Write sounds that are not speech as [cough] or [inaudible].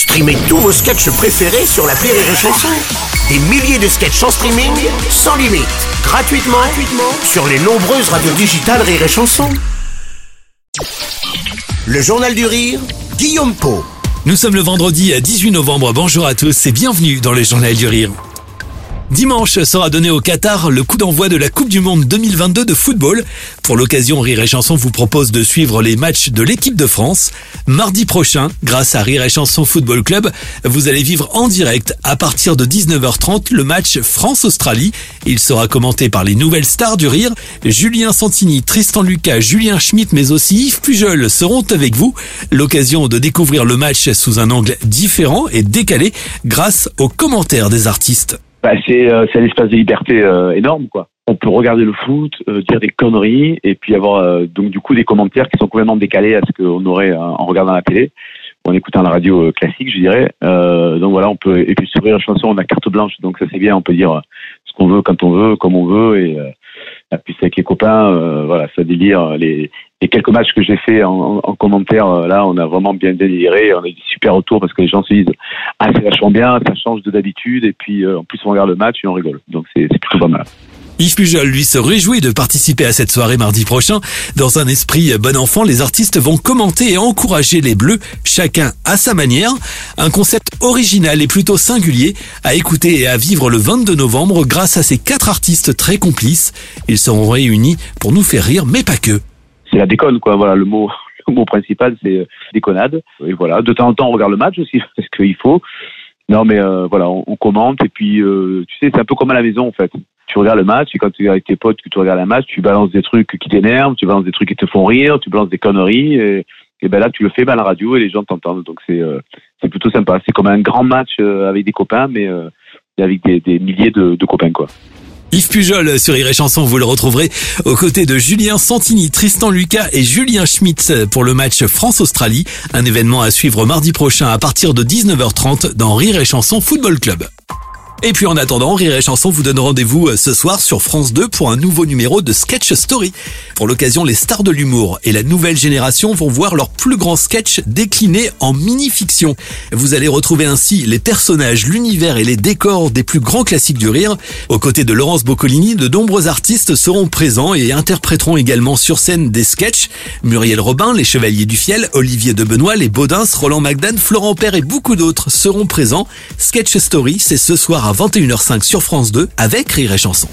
Streamez tous vos sketchs préférés sur la Rire et Chanson. Des milliers de sketchs en streaming, sans limite, gratuitement, sur les nombreuses radios digitales Rire et Chanson. Le Journal du Rire, Guillaume Po. Nous sommes le vendredi 18 novembre. Bonjour à tous et bienvenue dans le Journal du Rire. Dimanche sera donné au Qatar le coup d'envoi de la Coupe du Monde 2022 de football. Pour l'occasion, Rire et Chanson vous propose de suivre les matchs de l'équipe de France. Mardi prochain, grâce à Rire et Chanson Football Club, vous allez vivre en direct à partir de 19h30 le match France-Australie. Il sera commenté par les nouvelles stars du rire. Julien Santini, Tristan Lucas, Julien Schmitt, mais aussi Yves Pujol seront avec vous. L'occasion de découvrir le match sous un angle différent et décalé grâce aux commentaires des artistes bah, c'est euh, c'est l'espace de liberté euh, énorme quoi. On peut regarder le foot, euh, dire des conneries et puis avoir donc du coup des commentaires qui sont complètement décalés à ce qu'on aurait en regardant la télé ou en écoutant la radio classique, je dirais. donc voilà, on peut et puis sur la chanson, on a carte blanche, donc ça c'est bien, on peut dire ce qu'on veut quand on veut, comme on veut et puis avec copains, voilà, ça délire les les quelques matchs que j'ai fait en, en, commentaire, là, on a vraiment bien déliré. On a eu des super retours parce que les gens se disent Ah, c'est vachement bien, ça change de d'habitude. Et puis, euh, en plus, on regarde le match et on rigole. Donc, c'est plutôt pas mal. Yves Pujol, lui, se réjouit de participer à cette soirée mardi prochain. Dans un esprit bon enfant, les artistes vont commenter et encourager les Bleus, chacun à sa manière. Un concept original et plutôt singulier à écouter et à vivre le 22 novembre grâce à ces quatre artistes très complices. Ils seront réunis pour nous faire rire, mais pas que c'est la déconne, quoi. Voilà, le mot, [laughs] le mot principal, c'est euh, déconnade. Et voilà, de temps en temps, on regarde le match aussi, [laughs] parce qu'il faut. Non, mais euh, voilà, on, commente et puis, euh, tu sais, c'est un peu comme à la maison, en fait. Tu regardes le match et quand tu es avec tes potes, que tu regardes un match, tu balances des trucs qui t'énervent, tu balances des trucs qui te font rire, tu balances des conneries et, et ben là, tu le fais ben, à la radio et les gens t'entendent. Donc c'est c'est plutôt sympa. C'est comme un grand match avec des copains, mais avec des, des milliers de, de copains, quoi. Yves Pujol sur Iré Chanson, vous le retrouverez aux côtés de Julien Santini, Tristan Lucas et Julien Schmitt pour le match France-Australie, un événement à suivre mardi prochain à partir de 19h30 dans Rire et Chanson Football Club. Et puis en attendant, Rire et Chanson vous donne rendez-vous euh, ce soir sur France 2 pour un nouveau numéro de Sketch Story. Pour l'occasion, les stars de l'humour et la nouvelle génération vont voir leurs plus grands sketchs déclinés en mini-fiction. Vous allez retrouver ainsi les personnages, l'univers et les décors des plus grands classiques du rire. Aux côtés de Laurence Boccolini, de nombreux artistes seront présents et interpréteront également sur scène des sketchs. Muriel Robin, les Chevaliers du Fiel, Olivier de Benoît, les Baudins, Roland Magdan, Florent Père et beaucoup d'autres seront présents. Sketch Story, c'est ce soir à 21h05 sur France 2 avec Rire et Chanson.